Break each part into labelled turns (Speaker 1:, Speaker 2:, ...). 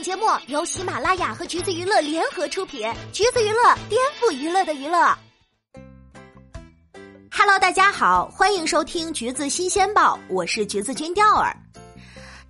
Speaker 1: 本节目由喜马拉雅和橘子娱乐联合出品，橘子娱乐颠覆娱乐的娱乐。Hello，大家好，欢迎收听橘子新鲜报，我是橘子君钓儿。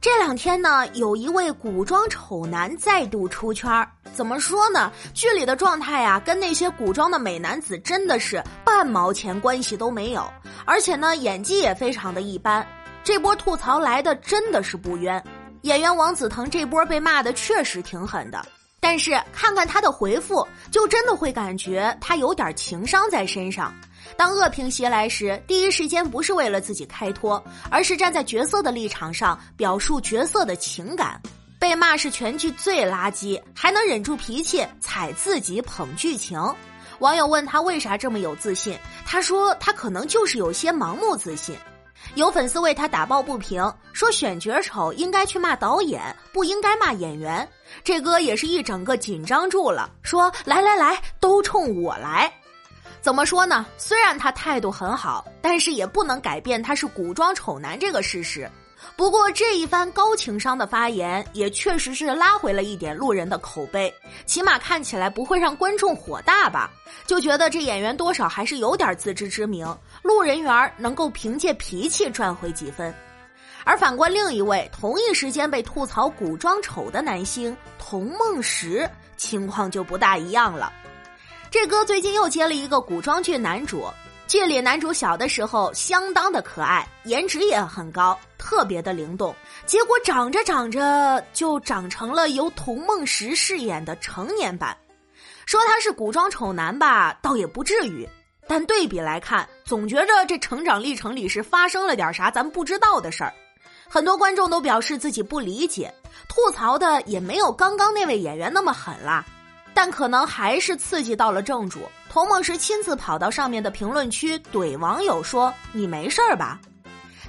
Speaker 1: 这两天呢，有一位古装丑男再度出圈。怎么说呢？剧里的状态呀，跟那些古装的美男子真的是半毛钱关系都没有，而且呢，演技也非常的一般。这波吐槽来的真的是不冤。演员王子腾这波被骂的确实挺狠的，但是看看他的回复，就真的会感觉他有点情商在身上。当恶评袭来时，第一时间不是为了自己开脱，而是站在角色的立场上表述角色的情感。被骂是全剧最垃圾，还能忍住脾气踩自己捧剧情。网友问他为啥这么有自信，他说他可能就是有些盲目自信。有粉丝为他打抱不平，说选角丑应该去骂导演，不应该骂演员。这哥也是一整个紧张住了，说来来来，都冲我来。怎么说呢？虽然他态度很好，但是也不能改变他是古装丑男这个事实。不过这一番高情商的发言，也确实是拉回了一点路人的口碑，起码看起来不会让观众火大吧？就觉得这演员多少还是有点自知之明，路人缘能够凭借脾气赚回几分。而反观另一位同一时间被吐槽古装丑的男星童梦石，情况就不大一样了。这哥最近又接了一个古装剧男主。剧里男主小的时候相当的可爱，颜值也很高，特别的灵动。结果长着长着就长成了由童梦石饰演的成年版。说他是古装丑男吧，倒也不至于。但对比来看，总觉着这成长历程里是发生了点啥咱不知道的事儿。很多观众都表示自己不理解，吐槽的也没有刚刚那位演员那么狠啦。但可能还是刺激到了正主，童梦石亲自跑到上面的评论区怼网友说：“你没事儿吧？”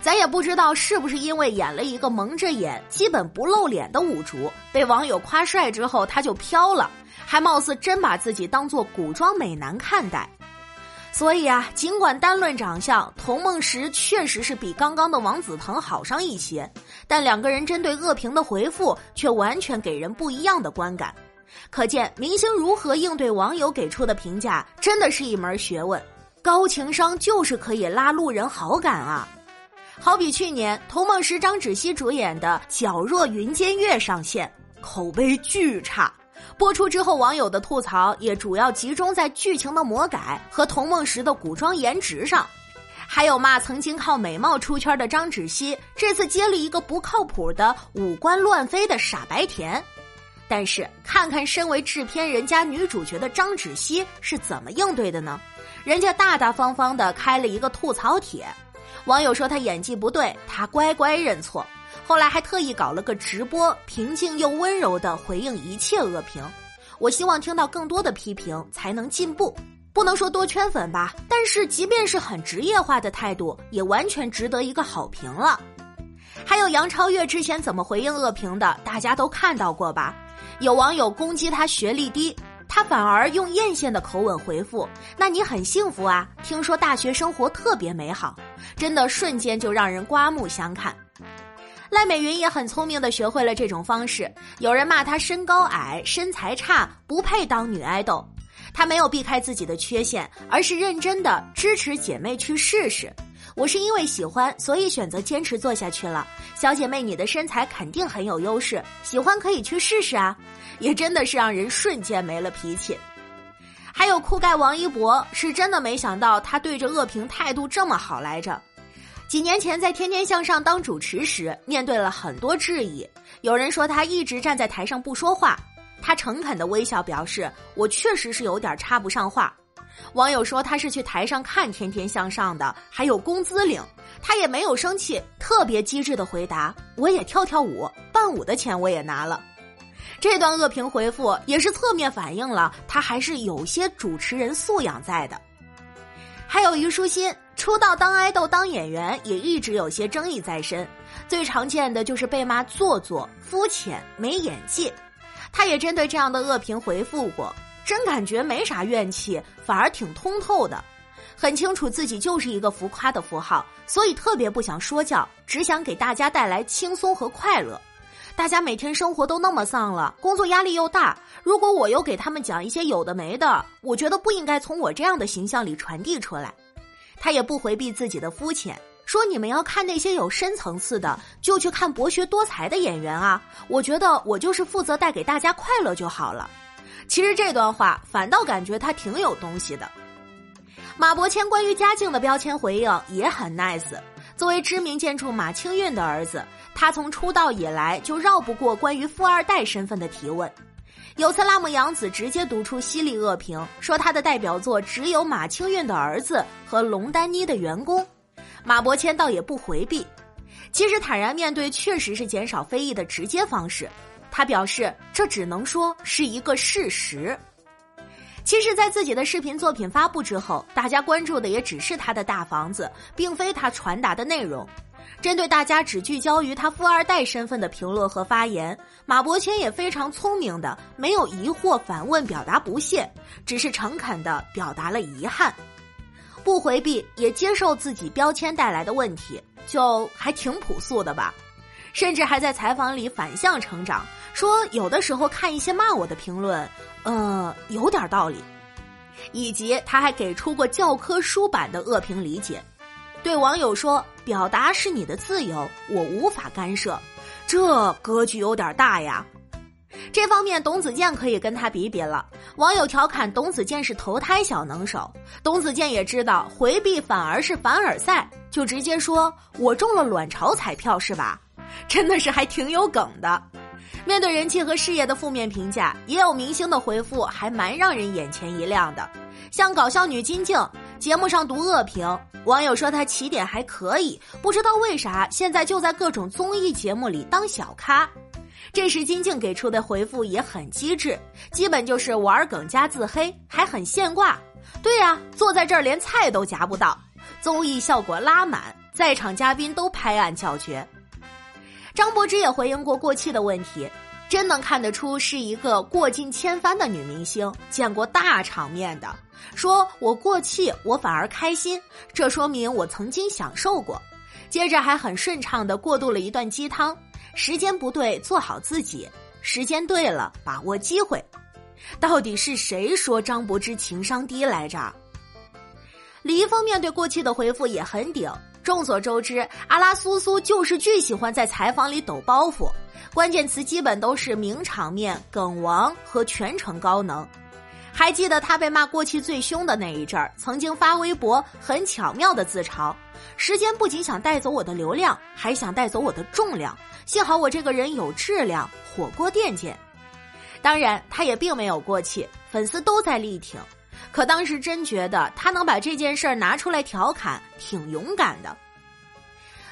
Speaker 1: 咱也不知道是不是因为演了一个蒙着眼、基本不露脸的五竹，被网友夸帅之后他就飘了，还貌似真把自己当做古装美男看待。所以啊，尽管单论长相，童梦石确实是比刚刚的王子腾好上一些，但两个人针对恶评的回复却完全给人不一样的观感。可见，明星如何应对网友给出的评价，真的是一门学问。高情商就是可以拉路人好感啊！好比去年童梦石、张芷溪主演的《皎若云间月》上线，口碑巨差。播出之后，网友的吐槽也主要集中在剧情的魔改和童梦石的古装颜值上，还有骂曾经靠美貌出圈的张芷溪，这次接了一个不靠谱的五官乱飞的傻白甜。但是看看身为制片人加女主角的张芷溪是怎么应对的呢？人家大大方方的开了一个吐槽帖，网友说她演技不对，她乖乖认错。后来还特意搞了个直播，平静又温柔的回应一切恶评。我希望听到更多的批评才能进步，不能说多圈粉吧，但是即便是很职业化的态度，也完全值得一个好评了。还有杨超越之前怎么回应恶评的，大家都看到过吧？有网友攻击他学历低，他反而用艳羡的口吻回复：“那你很幸福啊，听说大学生活特别美好，真的瞬间就让人刮目相看。”赖美云也很聪明的学会了这种方式。有人骂她身高矮、身材差，不配当女爱豆，她没有避开自己的缺陷，而是认真的支持姐妹去试试。我是因为喜欢，所以选择坚持做下去了。小姐妹，你的身材肯定很有优势，喜欢可以去试试啊！也真的是让人瞬间没了脾气。还有酷盖王一博，是真的没想到他对着恶评态度这么好来着。几年前在《天天向上》当主持时，面对了很多质疑，有人说他一直站在台上不说话，他诚恳的微笑表示：“我确实是有点插不上话。”网友说他是去台上看《天天向上》的，还有工资领，他也没有生气，特别机智的回答：“我也跳跳舞，伴舞的钱我也拿了。”这段恶评回复也是侧面反映了他还是有些主持人素养在的。还有虞书欣出道当爱豆当演员也一直有些争议在身，最常见的就是被骂做作、肤浅、没演技。他也针对这样的恶评回复过。真感觉没啥怨气，反而挺通透的，很清楚自己就是一个浮夸的符号，所以特别不想说教，只想给大家带来轻松和快乐。大家每天生活都那么丧了，工作压力又大，如果我又给他们讲一些有的没的，我觉得不应该从我这样的形象里传递出来。他也不回避自己的肤浅，说你们要看那些有深层次的，就去看博学多才的演员啊。我觉得我就是负责带给大家快乐就好了。其实这段话反倒感觉他挺有东西的。马伯骞关于家境的标签回应也很 nice。作为知名建筑马清运的儿子，他从出道以来就绕不过关于富二代身份的提问。有次，辣目洋子直接读出犀利恶评，说他的代表作只有马清运的儿子和龙丹妮的员工。马伯骞倒也不回避，其实坦然面对确实是减少非议的直接方式。他表示，这只能说是一个事实。其实，在自己的视频作品发布之后，大家关注的也只是他的大房子，并非他传达的内容。针对大家只聚焦于他富二代身份的评论和发言，马伯骞也非常聪明的，没有疑惑反问，表达不屑，只是诚恳的表达了遗憾，不回避，也接受自己标签带来的问题，就还挺朴素的吧。甚至还在采访里反向成长，说有的时候看一些骂我的评论，呃，有点道理。以及他还给出过教科书版的恶评理解，对网友说：“表达是你的自由，我无法干涉。”这格局有点大呀。这方面，董子健可以跟他比比了。网友调侃董子健是投胎小能手，董子健也知道回避反而是凡尔赛，就直接说：“我中了卵巢彩票是吧？”真的是还挺有梗的。面对人气和事业的负面评价，也有明星的回复还蛮让人眼前一亮的。像搞笑女金靖，节目上读恶评，网友说她起点还可以，不知道为啥现在就在各种综艺节目里当小咖。这时金靖给出的回复也很机智，基本就是玩梗加自黑，还很现挂。对呀，坐在这儿连菜都夹不到，综艺效果拉满，在场嘉宾都拍案叫绝。张柏芝也回应过过气的问题，真能看得出是一个过尽千帆的女明星，见过大场面的。说我过气，我反而开心，这说明我曾经享受过。接着还很顺畅的过渡了一段鸡汤：时间不对，做好自己；时间对了，把握机会。到底是谁说张柏芝情商低来着？李易峰面对过气的回复也很顶。众所周知，阿拉苏苏就是巨喜欢在采访里抖包袱，关键词基本都是名场面、梗王和全程高能。还记得他被骂过气最凶的那一阵儿，曾经发微博很巧妙的自嘲：“时间不仅想带走我的流量，还想带走我的重量。幸好我这个人有质量，火锅店见。”当然，他也并没有过气，粉丝都在力挺。可当时真觉得他能把这件事儿拿出来调侃，挺勇敢的。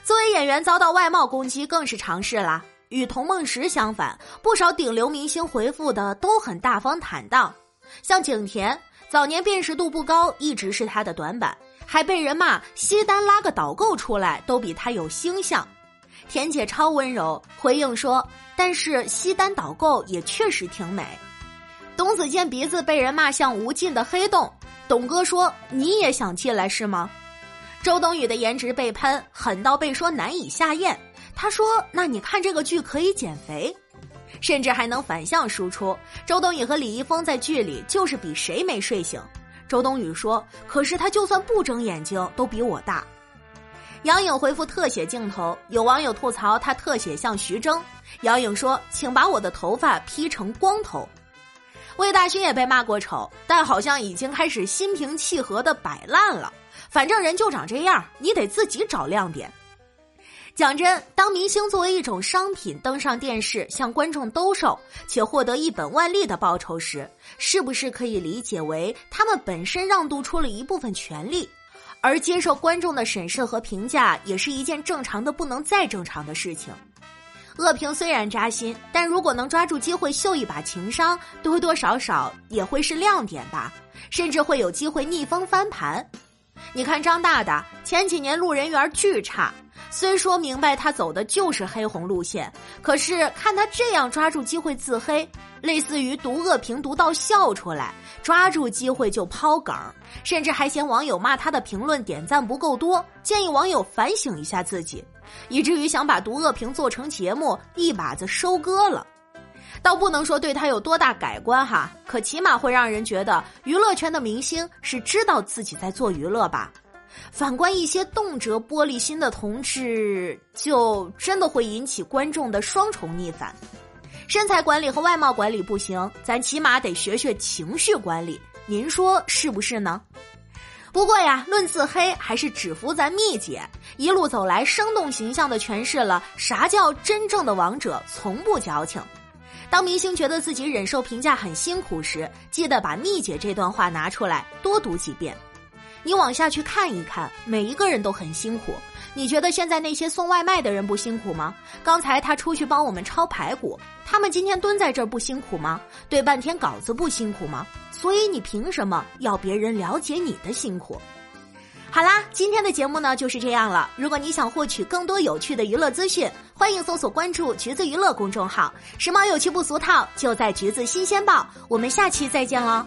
Speaker 1: 作为演员遭到外貌攻击更是常事啦。与童梦石相反，不少顶流明星回复的都很大方坦荡。像景甜，早年辨识度不高，一直是他的短板，还被人骂西单拉个导购出来都比他有星相。甜姐超温柔，回应说：“但是西单导购也确实挺美。”董子健鼻子被人骂像无尽的黑洞，董哥说：“你也想进来是吗？”周冬雨的颜值被喷，狠到被说难以下咽。他说：“那你看这个剧可以减肥，甚至还能反向输出。”周冬雨和李易峰在剧里就是比谁没睡醒。周冬雨说：“可是他就算不睁眼睛都比我大。”杨颖回复特写镜头，有网友吐槽他特写像徐峥。杨颖说：“请把我的头发 P 成光头。”魏大勋也被骂过丑，但好像已经开始心平气和的摆烂了。反正人就长这样，你得自己找亮点。讲真，当明星作为一种商品登上电视，向观众兜售，且获得一本万利的报酬时，是不是可以理解为他们本身让渡出了一部分权利，而接受观众的审视和评价，也是一件正常的不能再正常的事情？恶评虽然扎心，但如果能抓住机会秀一把情商，多多少少也会是亮点吧，甚至会有机会逆风翻盘。你看张大大前几年路人缘巨差，虽说明白他走的就是黑红路线，可是看他这样抓住机会自黑，类似于读恶评读到笑出来，抓住机会就抛梗，甚至还嫌网友骂他的评论点赞不够多，建议网友反省一下自己。以至于想把毒恶评做成节目，一把子收割了。倒不能说对他有多大改观哈，可起码会让人觉得娱乐圈的明星是知道自己在做娱乐吧。反观一些动辄玻璃心的同志，就真的会引起观众的双重逆反。身材管理和外貌管理不行，咱起码得学学情绪管理。您说是不是呢？不过呀，论自黑，还是只服咱蜜姐一路走来，生动形象的诠释了啥叫真正的王者从不矫情。当明星觉得自己忍受评价很辛苦时，记得把蜜姐这段话拿出来多读几遍。你往下去看一看，每一个人都很辛苦。你觉得现在那些送外卖的人不辛苦吗？刚才他出去帮我们抄排骨，他们今天蹲在这儿不辛苦吗？对半天稿子不辛苦吗？所以你凭什么要别人了解你的辛苦？好啦，今天的节目呢就是这样了。如果你想获取更多有趣的娱乐资讯，欢迎搜索关注“橘子娱乐”公众号，时髦有趣不俗套，就在“橘子新鲜报”。我们下期再见喽！